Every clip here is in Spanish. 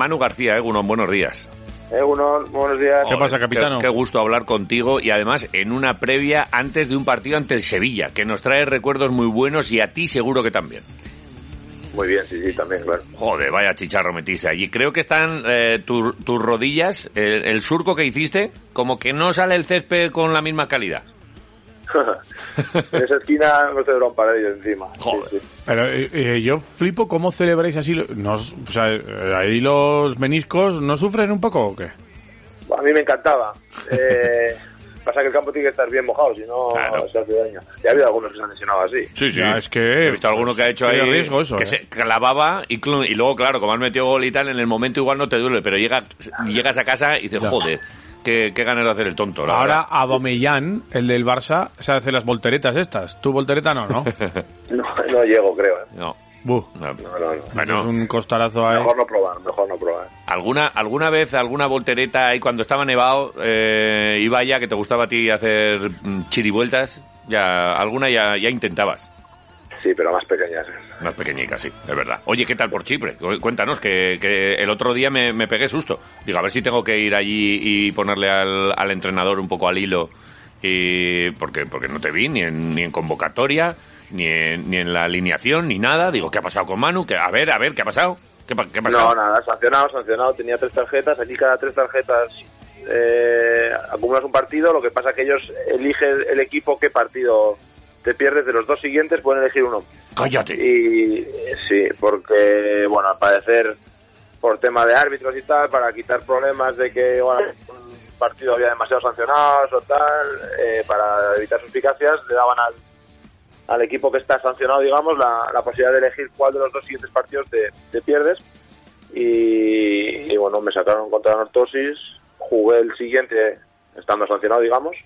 Manu García, Egunon, buenos días. Egunon, buenos días. ¿Qué pasa, capitano? Qué, qué, gusto hablar contigo y además en una previa antes de un partido ante el Sevilla, que nos trae recuerdos muy buenos y a ti seguro que también. Muy bien, sí, sí, también, claro. Joder, vaya chicharro metiste allí. Creo que están eh, tu, tus rodillas, el, el surco que hiciste, como que no sale el césped con la misma calidad. En esa esquina no se un paredes encima. Joder. Sí, sí. Pero eh, eh, yo flipo cómo celebráis así. lo- Nos, o sea, ahí los meniscos no sufren un poco o qué? A mí me encantaba. Eh, pasa que el campo tiene que estar bien mojado, si no Claro. se hace daño. Y ha habido algunos que se han lesionado así. Sí, sí. Ya, es que He visto alguno que ha hecho ahí riesgo eso, que ¿eh? se clavaba y, y luego, claro, como has metido gol y tal, en el momento igual no te duele, pero llega, llegas a casa y dices, Ya. joder, qué, qué ganas de hacer el tonto. la Ahora verdad. Aubameyang, el del Barça, se hace las volteretas estas. ¿Tu voltereta no, no? No, no llego, creo. ¿eh? No. Buh. no. No, no, no. Bueno, Es un costarazo ahí. Mejor no probar, mejor no probar. ¿Alguna, ¿Alguna vez, alguna voltereta ahí cuando estaba nevado, eh, iba ya que te gustaba a ti hacer mm, chirivueltas? Ya, alguna ya, ya intentabas. Sí, pero más pequeñas. Más pequeñica, sí, es verdad. Oye, ¿qué tal por Chipre? Cu- Cuéntanos, que, que el otro día me, me pegué susto. Digo, a ver si tengo que ir allí y ponerle al, al entrenador un poco al hilo. Y porque, porque no te vi ni en, ni en convocatoria, ni en, ni en la alineación, ni nada. Digo, ¿qué ha pasado con Manu? Que, a ver, a ver, ¿qué ha pasado? ¿Qué, qué ha pasado? No, nada, sancionado, sancionado. Tenía tres tarjetas. Aquí cada tres tarjetas eh, acumulas un partido. Lo que pasa que ellos eligen el equipo qué partido te pierdes. De los dos siguientes pueden elegir uno. Cállate. Y sí, porque, bueno, al parecer, por tema de árbitros y tal, para quitar problemas de que bueno, un partido había demasiados sancionados o tal, eh, para evitar suspicacias, le daban al, al equipo que está sancionado, digamos, la, la posibilidad de elegir cuál de los dos siguientes partidos te, te pierdes. Y, y, bueno, me sacaron contra la nortosis, jugué el siguiente estando sancionado, digamos,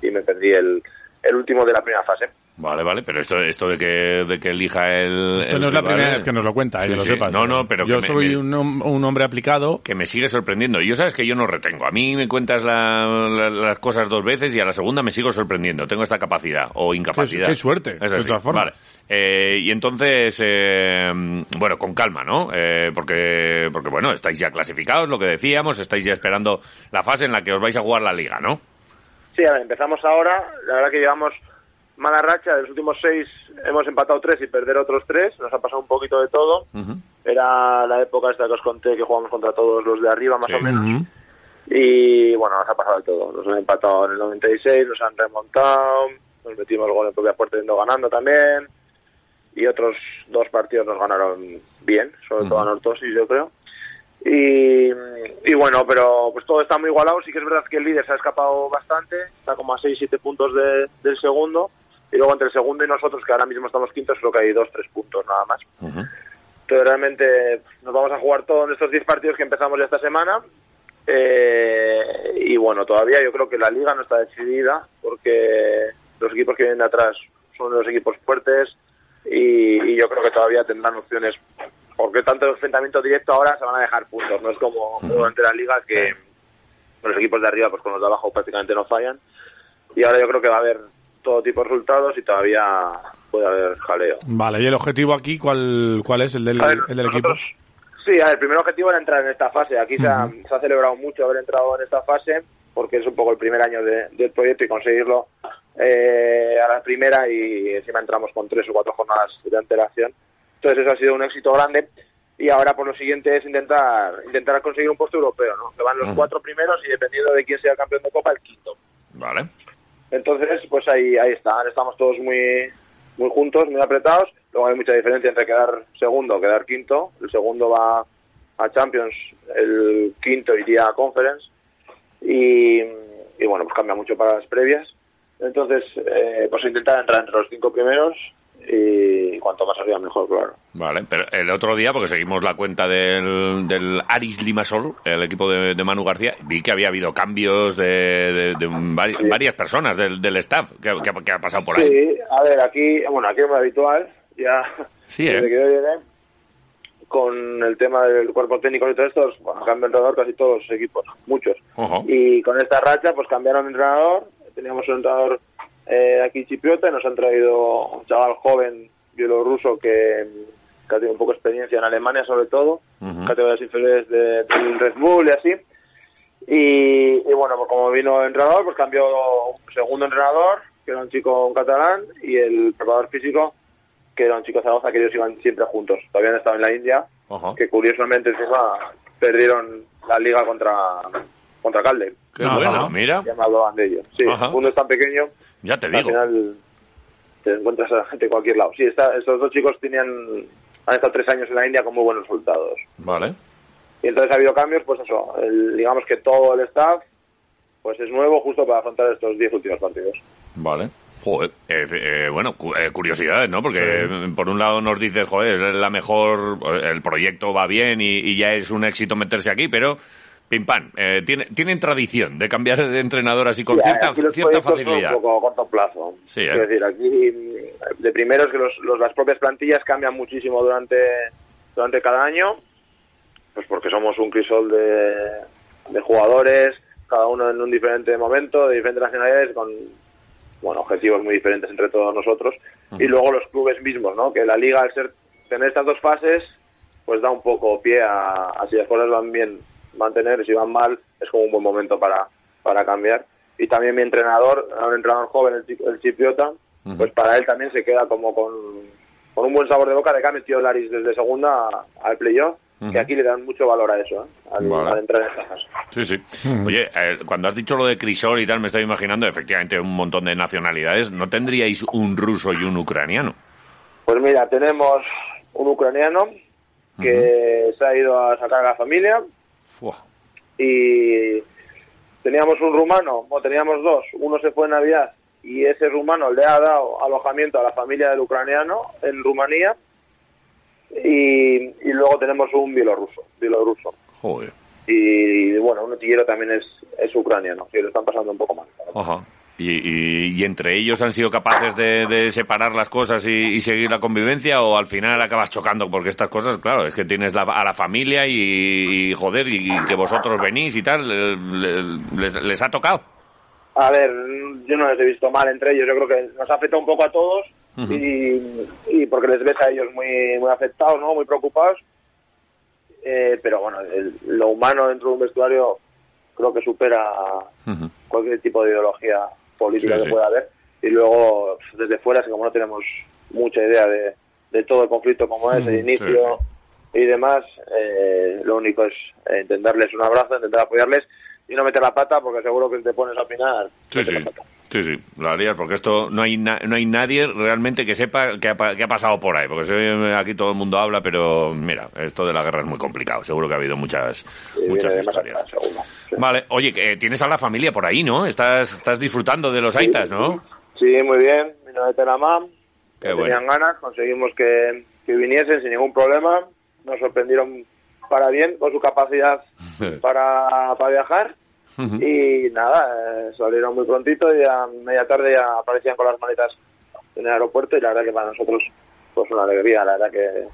y me perdí el, el último de la primera fase. Vale, vale, pero esto, esto de que, de que elija el. Esto el no es la rival, primera vez que nos lo cuenta, eh, Sí, que lo sí. sepas. No, no, pero Yo que soy me- un, hom- un hombre aplicado. que me sigue sorprendiendo. Yo sabes que yo no retengo. A mí me cuentas la- la- las cosas dos veces y a la segunda me sigo sorprendiendo. Tengo esta capacidad o incapacidad. Qué- qué suerte, Es de así. todas formas. Vale. Eh, y entonces, eh, bueno, con calma, ¿no? Eh, porque, porque, bueno, estáis ya clasificados, lo que decíamos, estáis ya esperando la fase en la que os vais a jugar la liga, ¿no? Sí, a ver, empezamos ahora. La verdad que llevamos mala racha. De los últimos seis hemos empatado tres y perder otros tres. Nos ha pasado un poquito de todo. Era la época esta que os conté que jugamos contra todos los de arriba, más Sí. o menos. Y bueno, nos ha pasado de todo. Nos han empatado en el 96, nos han remontado, nos metimos el gol en propia puerta yendo ganando también. Y otros dos partidos nos ganaron bien, sobre todo a Nortosis, yo creo. Y, y bueno, pero pues todo está muy igualado. Sí que es verdad que el líder se ha escapado bastante, está como a 6-7 puntos de- del segundo. Y luego entre el segundo y nosotros, que ahora mismo estamos quintos, creo que hay 2-3 puntos nada más. Ujú. Entonces realmente nos vamos a jugar todos en estos 10 partidos que empezamos ya esta semana. Eh, y bueno, todavía yo creo que la liga no está decidida porque los equipos que vienen de atrás son los equipos fuertes y, y yo creo que todavía tendrán opciones porque tanto el enfrentamiento directo ahora se van a dejar puntos, no es como durante la liga que los equipos de arriba pues con los de abajo prácticamente no fallan y ahora yo creo que va a haber todo tipo de resultados y todavía puede haber jaleo. Vale, ¿y el objetivo aquí cuál, cuál es? ¿El del, ver, el del equipo? Sí, a ver, el primer objetivo era entrar en esta fase. Aquí se, ha, se ha celebrado mucho haber entrado en esta fase porque es un poco el primer año de- del proyecto y conseguirlo eh, a la primera y encima entramos con tres o cuatro jornadas de antelación. Entonces eso ha sido un éxito grande y ahora por lo siguiente es intentar intentar conseguir un puesto europeo, ¿no? Que van los cuatro primeros y dependiendo de quién sea el campeón de Copa, el quinto. Vale. Entonces, pues ahí, ahí está. Estamos todos muy, muy juntos, muy apretados. Luego hay mucha diferencia entre quedar segundo o quedar quinto. El segundo va a Champions, el quinto iría a Conference. Y, y bueno, pues cambia mucho para las previas. Entonces, eh, pues intentar entrar entre los cinco primeros y cuanto más arriba mejor, claro. Vale, pero el otro día, porque seguimos la cuenta del, del Aris Limasol, el equipo de, de Manu García, vi que había habido cambios de, de- de vari- Sí. varias personas del, del staff que, que- que ha pasado por ahí. Sí, a ver, aquí, bueno, aquí es muy habitual, ya Sí, ¿eh? desde que yo llegué, con el tema del cuerpo técnico y todo esto, bueno, cambia de entrenador casi todos los equipos, muchos. Y con esta racha, pues cambiaron de entrenador, teníamos un entrenador eh, aquí chipriota y nos han traído un chaval joven bielorruso que, que ha tenido un poco de experiencia en Alemania sobre todo, Ujú. categorías inferiores de, del Red Bull y así. Y, y bueno, pues como vino el entrenador, pues cambió un segundo entrenador, que era un chico un catalán, y el preparador físico, que era un chico de Zaragoza, que ellos iban siempre juntos. Todavía han estado en la India, que curiosamente encima perdieron la liga contra, contra Calde. Qué bueno, mira. Ya me hablaban de ello. Sí, Ajá. el mundo es tan pequeño, Ya te al digo. final te encuentras a la gente en cualquier lado. Sí, está, estos dos chicos tenían, han estado tres años en la India con muy buenos resultados. Vale. Y entonces ha habido cambios, pues eso, el- digamos que todo el staff pues es nuevo justo para afrontar estos diez últimos partidos. Vale. Joder, eh, eh, bueno, cu- eh, curiosidades, ¿no? Porque por un lado nos dices, joder, es la mejor, el proyecto va bien y, y ya es un éxito meterse aquí, pero pim pam, eh, tiene- tienen tradición de cambiar de entrenador así con cierta, aquí los cierta proyectos son facilidad. un poco a corto plazo. Sí, ¿eh? Es decir, aquí mm, de primero es que los, los- las propias plantillas cambian muchísimo durante, durante cada año, pues porque somos un crisol de, de jugadores, cada uno en un diferente momento, de diferentes nacionalidades, con bueno, objetivos muy diferentes entre todos nosotros. Y luego los clubes mismos, ¿no? Que la liga, al ser tener estas dos fases, pues da un poco pie a, a si las cosas van bien mantener, si van mal, es como un buen momento para, para cambiar. Y también mi entrenador, un entrenador joven, el, el chipriota, pues para él también se queda como con, con un buen sabor de boca de que ha metido Laris desde segunda al playoff, que aquí le dan mucho valor a eso, ¿eh? al, Vale. al entrar en fase. Sí, sí. Oye, eh, cuando has dicho lo de Crisol y tal, me estoy imaginando efectivamente un montón de nacionalidades. ¿No tendríais un ruso y un ucraniano? Pues mira, tenemos un ucraniano que se ha ido a sacar a la familia Fua. y teníamos un rumano, bueno, teníamos dos, uno se fue en Navidad y ese rumano le ha dado alojamiento a la familia del ucraniano en Rumanía y, y luego tenemos un bielorruso, bielorruso. Joder. Y bueno, un utillero también es, es ucraniano, que lo están pasando un poco mal. Ajá. ¿Y, y, y entre ellos han sido capaces de, de separar las cosas y, y seguir la convivencia o al final acabas chocando? Porque estas cosas, claro, es que tienes la- a la familia y, joder, y, que vosotros venís y tal, eh, le- les, les ha tocado. A ver, yo no les he visto mal entre ellos, yo creo que nos ha afectado un poco a todos Ujú. y, y porque les ves a ellos muy, muy afectados, ¿no? Muy preocupados. Eh, pero bueno, el- lo humano dentro de un vestuario creo que supera cualquier tipo de ideología política Sí, que sí. pueda haber. Y luego, desde fuera, así como no tenemos mucha idea de, de todo el conflicto como es, el inicio y demás, eh, lo único es intentarles un abrazo, intentar apoyarles y no meter la pata porque seguro que te pones a opinar. Sí, sí. Sí, sí, lo harías, porque esto no hay, na- no hay nadie realmente que sepa qué ha, pa- qué ha pasado por ahí, porque se- aquí todo el mundo habla, pero mira, esto de la guerra es muy complicado, seguro que ha habido muchas, Sí, muchas historias. seguro. Sí. Vale, oye, que tienes a la familia por ahí, ¿no? Estás, estás disfrutando de los aitas, ¿no? Sí, muy bien. Vino de que bueno. Tenían ganas, conseguimos que, que viniesen sin ningún problema. Nos sorprendieron para bien con su capacidad para, para viajar. Y nada, eh, salieron muy prontito y a media tarde ya aparecían con las maletas en el aeropuerto y la verdad que para nosotros pues una alegría, la verdad que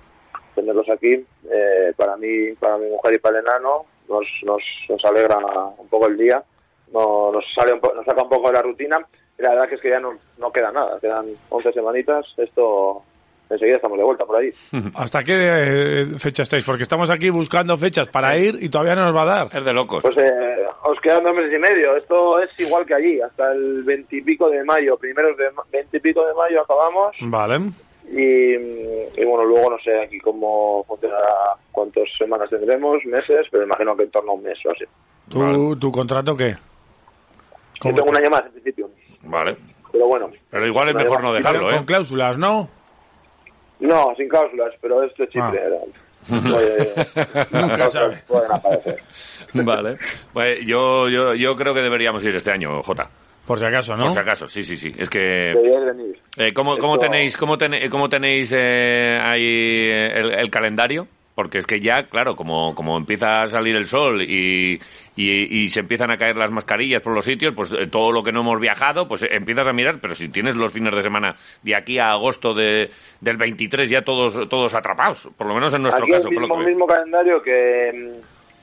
tenerlos aquí, eh, para mí, para mi mujer y para el enano, nos, nos, nos alegra un poco el día, no, nos sale un po- nos saca un poco de la rutina y la verdad que es que ya no, no queda nada, quedan 11 semanitas, esto enseguida estamos de vuelta por ahí. ¿Hasta qué eh, fecha estáis? Porque estamos aquí buscando fechas para ir y todavía no nos va a dar. Es de locos. Pues eh, os quedan dos meses y medio. Esto es igual que allí, hasta el veintipico de mayo. Primeros de veintipico de mayo acabamos. Vale. Y, y bueno, luego no sé aquí cómo funcionará, cuántas semanas tendremos, meses, pero imagino que en torno a un mes o así. ¿Tu, Vale. ¿tu contrato qué? Yo ¿Cómo tengo un año más en principio, Vale. pero bueno. Pero igual es mejor no dejarlo, Con ¿eh? cláusulas, ¿no? No, sin cláusulas, pero esto es Chipre. Ah. Nunca cosas sabe. pueden aparecer. Vale. Pues yo, yo, yo creo que deberíamos ir este año, Jota. Por si acaso, ¿no? Por si acaso, sí, sí, sí. Es que... Venir. Eh, ¿cómo, cómo tenéis, cómo tene- cómo tenéis eh, ahí eh, el, el calendario? Porque es que ya, claro, como, como empieza a salir el sol y, y, y se empiezan a caer las mascarillas por los sitios, pues eh, todo lo que no hemos viajado, pues eh, empiezas a mirar, pero si tienes los fines de semana de aquí a agosto de, del 23 ya todos, todos atrapados, por lo menos en nuestro Aquí caso. el por lo mismo, que mismo calendario que,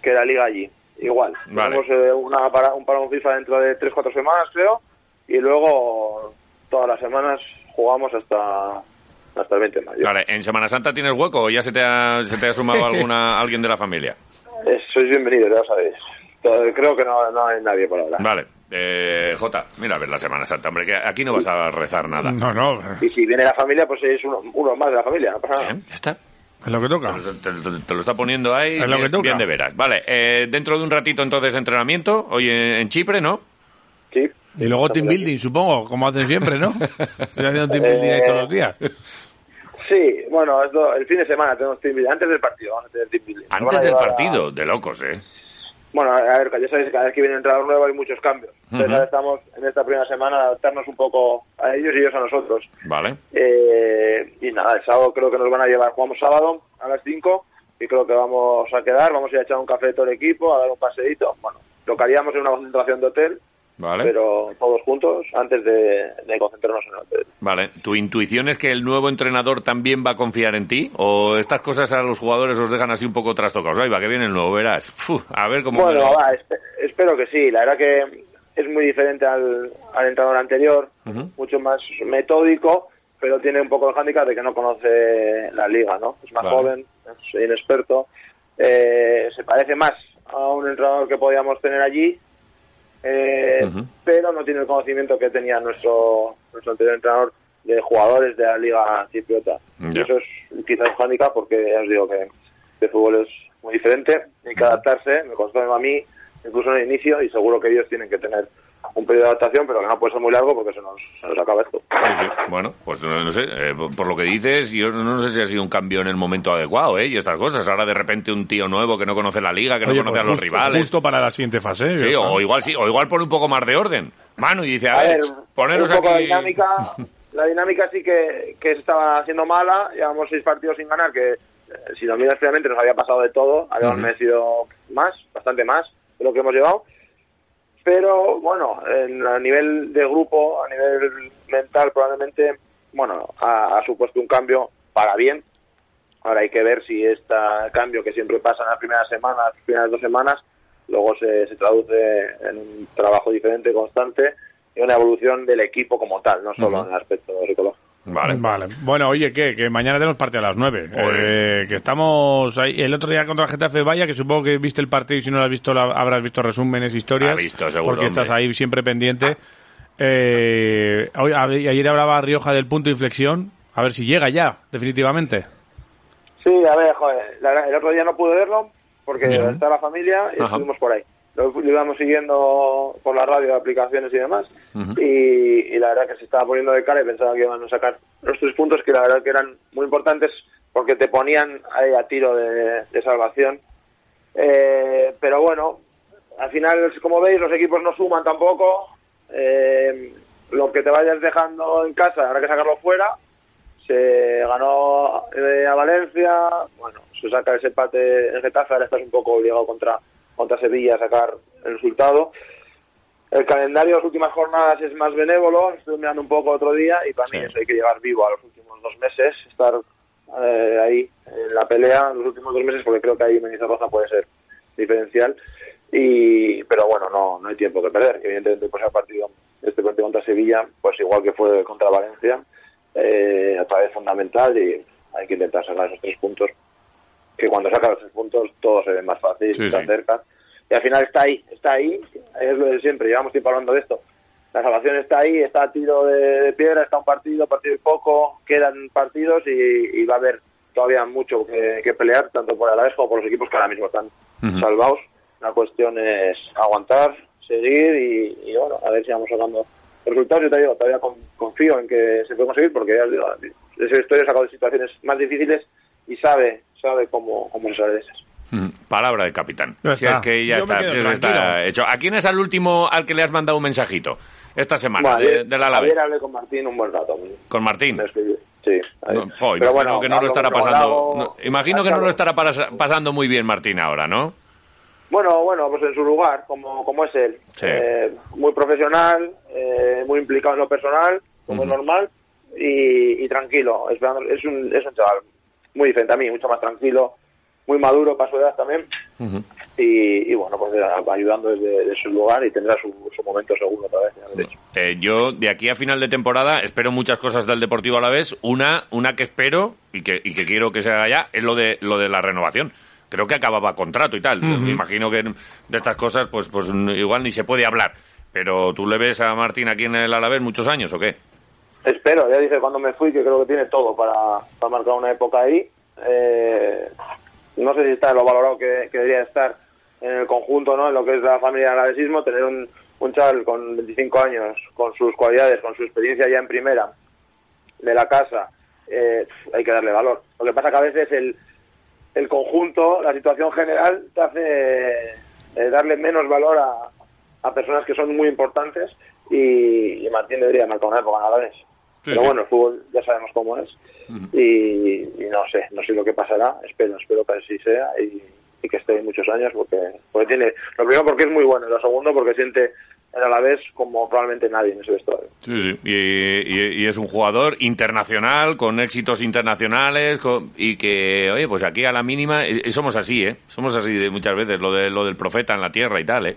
que la liga allí. Igual. Vale. Tenemos eh, una para, un parón FIFA dentro de 3-4 semanas, creo. Y luego todas las semanas jugamos hasta, hasta el 20 de mayo. Vale, ¿en Semana Santa tienes hueco o ya se te ha, se te ha sumado alguna, alguien de la familia? Eh, sois bienvenidos, ya lo sabéis. Creo que no, no hay nadie por ahora. Vale. Eh, Jota, mira a ver la Semana Santa, hombre, que aquí no vas a rezar nada. No, no. Y si viene la familia, pues es uno, uno más de la familia, no pasa nada. Bien, ya está. Es lo que toca. Te, te- te lo está poniendo ahí Es lo que bien, toca. bien de veras. Vale, eh, dentro de un ratito entonces entrenamiento, hoy en, en Chipre, ¿no? Sí. Y luego team building, supongo, como hacen siempre, ¿no? Estoy haciendo team building ahí todos los días. Sí, bueno, el fin de semana tenemos team building. Antes del partido vamos a tener team building. Antes del a- partido, de locos, ¿eh? Bueno, a ver, ya sabéis que cada vez que viene un entrenador nuevo hay muchos cambios. Entonces ahora estamos en esta primera semana a adaptarnos un poco a ellos y ellos a nosotros. Vale. Eh, y nada, el sábado creo que nos van a llevar, jugamos sábado a las 5 y creo que vamos a quedar, vamos a ir a echar un café todo el equipo, a dar un paseíto. Bueno, lo que haríamos en una concentración de hotel, Vale. pero todos juntos antes de, de concentrarnos en el hotel. Vale. ¿Tu intuición es que el nuevo entrenador también va a confiar en ti? ¿O estas cosas a los jugadores os dejan así un poco trastocados? Ahí va, que viene el nuevo, verás. Fu, a ver cómo... Bueno, va, espe- espero que sí. La verdad que es muy diferente al, al entrenador anterior, Ujú. mucho más metódico, pero tiene un poco el hándicap de que no conoce la liga, ¿no? Es más Vale. joven, es inexperto. Eh, se parece más a un entrenador que podíamos tener allí, eh, pero no tiene el conocimiento que tenía nuestro, nuestro anterior entrenador de jugadores de la liga cipriota. Y Ya. eso es quizás un hándicap porque ya os digo que el fútbol es muy diferente, hay que adaptarse, me costó a mí incluso en el inicio y seguro que ellos tienen que tener un periodo de adaptación, pero que no puede ser muy largo porque se nos, se nos acaba esto. Sí, sí. Bueno, pues no, no sé, eh, por lo que dices, yo no sé si ha sido un cambio en el momento adecuado, ¿eh? Y estas cosas. Ahora de repente un tío nuevo que no conoce la liga, que no conoce pues a los justo, rivales. justo para la siguiente fase. Sí, o igual sí, o igual pone un poco más de orden. Manu, y dice, a, A ver, poneros un poco aquí... la dinámica, la dinámica sí que, que se estaba haciendo mala, llevamos seis partidos sin ganar, que eh, si lo miras fríamente nos había pasado de todo, habíamos merecido más, bastante más de lo que hemos llevado, pero bueno, en- a nivel de grupo, a nivel mental probablemente, bueno, ha, ha supuesto un cambio para bien, ahora hay que ver si este cambio que siempre pasa en las primeras semanas, las primeras dos semanas, luego se, se traduce en un trabajo diferente, constante, y una evolución del equipo como tal, no solo en el aspecto psicológico. Vale. Vale. Bueno, oye, ¿qué? Que mañana tenemos partido a las 9. Joder. Eh, que estamos ahí. El otro día contra el Getafe Vaya, que supongo que viste el partido y si no lo has visto, la- habrás visto resúmenes, historias. Ha visto, seguro, Porque estás ahí siempre pendiente. Eh, hoy- a- ayer hablaba Rioja del punto de inflexión. A ver si llega ya, definitivamente. Sí, a ver, joder, la el otro día no pude verlo porque Ya. está la familia y Ajá. estuvimos por ahí. Lo, lo íbamos siguiendo por la radio, aplicaciones y demás. Ujú. y, y la verdad que se estaba poniendo de cara y pensaba que iban a sacar los tres puntos que la verdad que eran muy importantes porque te ponían ahí a tiro de, de salvación. Eh, pero bueno, al final, como veis, los equipos no suman tampoco. Eh, lo que te vayas dejando en casa habrá que sacarlo fuera. Se ganó eh, a Valencia, bueno, se saca ese empate en Getafe, ahora estás un poco obligado contra, contra Sevilla a sacar el resultado. El calendario de las últimas jornadas es más benévolo, estoy mirando un poco otro día y para Sí. mí eso hay que llegar vivo a los últimos dos meses, estar eh, ahí en la pelea en los últimos dos meses porque creo que ahí Menizorroza puede ser diferencial y pero bueno no no hay tiempo que perder evidentemente pues el partido este partido contra Sevilla pues igual que fue contra Valencia eh, otra vez fundamental y hay que intentar sacar esos tres puntos que cuando sacas los tres puntos todo se ve más fácil Sí, está sí. cerca y al final está ahí está ahí es lo de siempre llevamos tiempo hablando de esto la salvación está ahí, está a tiro de, de piedra, está un partido, partido y poco, quedan partidos y, y va a haber todavía mucho que, que pelear, tanto por Alavés como por los equipos que ahora mismo están salvados. La cuestión es aguantar, seguir y, y, bueno, a ver si vamos sacando resultados. Yo te digo, todavía con- confío en que se puede conseguir porque ya digo, ese sacado de situaciones más difíciles y sabe, sabe cómo, cómo se sale de esas. Mm, Palabra de capitán. Ya Si está. es que ya está, si está hecho. ¿A quién es el último al que le has mandado un mensajito esta semana Bueno, de, ayer- del Alavés? Ayer hablé con Martín un buen rato. Con Martín. Sí. No, jo, Pero imagino bueno, que no lo estará pasando. No, imagino que no lo estará pas- pasando muy bien Martín ahora, ¿no? Bueno, bueno, pues en su lugar, como, como es él. Sí. Eh, muy profesional, eh, muy implicado en lo personal, como es normal, y, y tranquilo. Esperando, es, un, es un chaval muy diferente a mí, mucho más tranquilo, muy maduro para su edad también. y, y bueno, pues eh, ayudando desde, desde su lugar y tendrá su, su momento seguro otra vez. Eh, yo de aquí a final de temporada espero muchas cosas del Deportivo a la vez. Una, una que espero y que, y que quiero que se haga ya es lo de lo de la renovación. Creo que acababa contrato y tal. Me imagino que de estas cosas, pues, pues igual ni se puede hablar. Pero tú le ves a Martín aquí en el Alavés muchos años o qué? Espero, ya dije cuando me fui que creo que tiene todo para, para marcar una época ahí. Eh, no sé si está lo valorado que, que debería estar en el conjunto, ¿no? En lo que es la familia del alavesismo, tener un, un chaval con 25 años, con sus cualidades, con su experiencia ya en primera de la casa, eh, hay que darle valor. Lo que pasa que a veces el, el conjunto, la situación general, te hace eh, darle menos valor a, a personas que son muy importantes y, y Martín debería marcar una época en Alavés. Pero bueno, el fútbol ya sabemos cómo es y, y no sé, no sé lo que pasará, espero, espero que así sea y, y que esté muchos años porque, porque tiene, lo primero porque es muy bueno y lo segundo porque siente el Alavés como probablemente nadie en ese vestuario. Sí, sí. Y, y- y es un jugador internacional, con éxitos internacionales, con- y que, oye, pues aquí a la mínima, eh, somos así, ¿eh? Somos así de muchas veces, lo, de, lo del profeta en la tierra y tal, ¿eh?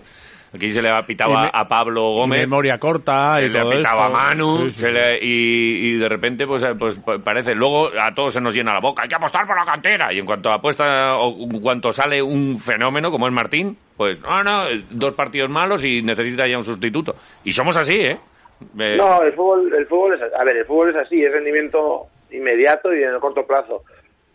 Aquí se le ha pitado Y a, me- a Pablo Gómez. Memoria corta se y le ha todo pitado esto. a Manu Sí, sí, se sí. le- y, y de repente pues, eh, pues pa- parece luego a todos se nos llena la boca hay que apostar por la cantera y en cuanto apuesta o en cuanto sale un fenómeno como es Martín pues no no dos partidos malos y necesita ya un sustituto y somos así eh, Eh, No, el fútbol, el fútbol es, a ver, el fútbol es así, es rendimiento inmediato y en el corto plazo.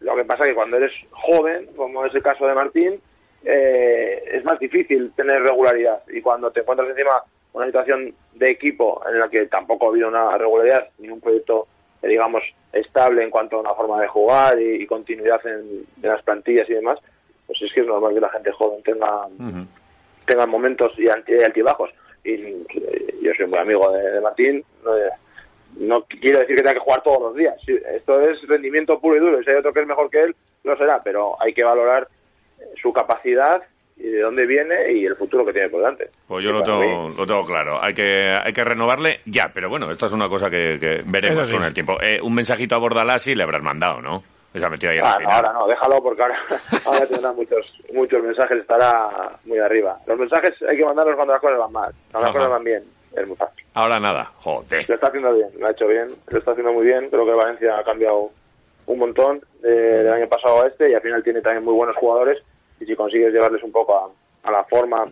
Lo que pasa que cuando eres joven, como es el caso de Martín, eh, es más difícil tener regularidad y cuando te encuentras encima una situación de equipo en la que tampoco ha habido una regularidad ni un proyecto eh, digamos estable en cuanto a una forma de jugar y, y continuidad en, las plantillas y demás, pues es que es normal que la gente joven tenga ujú. tengan momentos y altibajos. Y eh, yo soy muy amigo de, de Martín. No, eh, no quiero decir que tenga que jugar todos los días. Esto es rendimiento puro y duro. Y si hay otro que es mejor que él, lo será. Pero hay que valorar su capacidad y de dónde viene y el futuro que tiene por delante. Pues yo lo tengo, mí- lo tengo claro. Hay que, hay que renovarle ya, pero bueno, esto es una cosa que, que veremos sí. con el tiempo. Eh, un mensajito a Bordalás y le habrás mandado, ¿no? Esa metida ahí al Ah, no, ahora no, déjalo porque ahora, ahora tendrá muchos, muchos mensajes, estará muy arriba. Los mensajes hay que mandarlos cuando las cosas van mal, cuando las cosas van bien, es muy fácil. Ahora nada, joder. Lo está haciendo bien, lo ha hecho bien, lo está haciendo muy bien. Creo que Valencia ha cambiado un montón eh, del año pasado a este y al final tiene también muy buenos jugadores. Y si consigues llevarles un poco a, a la forma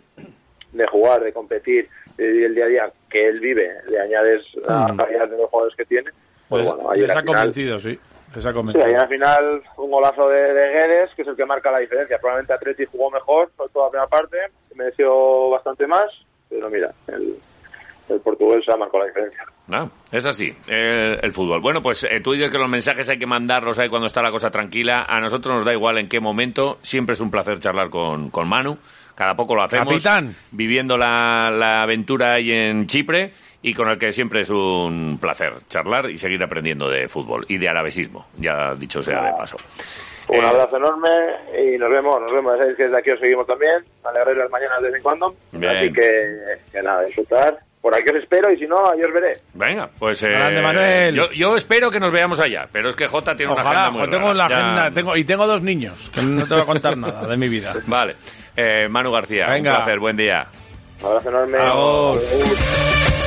de jugar, de competir, de vivir el día a día que él vive, le añades la Mm. calidad de los jugadores que tiene. Pues bueno, ahí les ha final, convencido, sí. Les ha Sí, convencido. ahí al final un golazo de, de Guedes, que es el que marca la diferencia. Probablemente Atleti jugó mejor, sobre todo la primera parte, mereció bastante más, pero mira, el, el portugués ha marcado la diferencia. No, es así, el, el fútbol. Bueno, pues eh, tú dices que los mensajes hay que mandarlos ahí cuando está la cosa tranquila. A nosotros nos da igual en qué momento. Siempre es un placer charlar con, con Manu. Cada poco lo hacemos. Capitán. Viviendo la, la aventura ahí en Chipre y con el que siempre es un placer charlar y seguir aprendiendo de fútbol y de alavesismo, ya dicho sea de paso. Un Eh, abrazo enorme y nos vemos, nos vemos. Sabéis que desde aquí os seguimos también. Alegréis las mañanas de vez en cuando. Bien. Así que, que nada, disfrutar. Por aquí os espero y si no, ahí os veré. Venga, pues eh, Grande, Manuel. yo, yo espero que nos veamos allá, pero es que Jota tiene una Ojalá, agenda muy tengo rara. la Ya- agenda, tengo, y tengo dos niños, que no te voy a contar nada de mi vida. Vale, Eh, Manu García, Venga. un placer, buen día. Un abrazo enorme. Agur. Agur.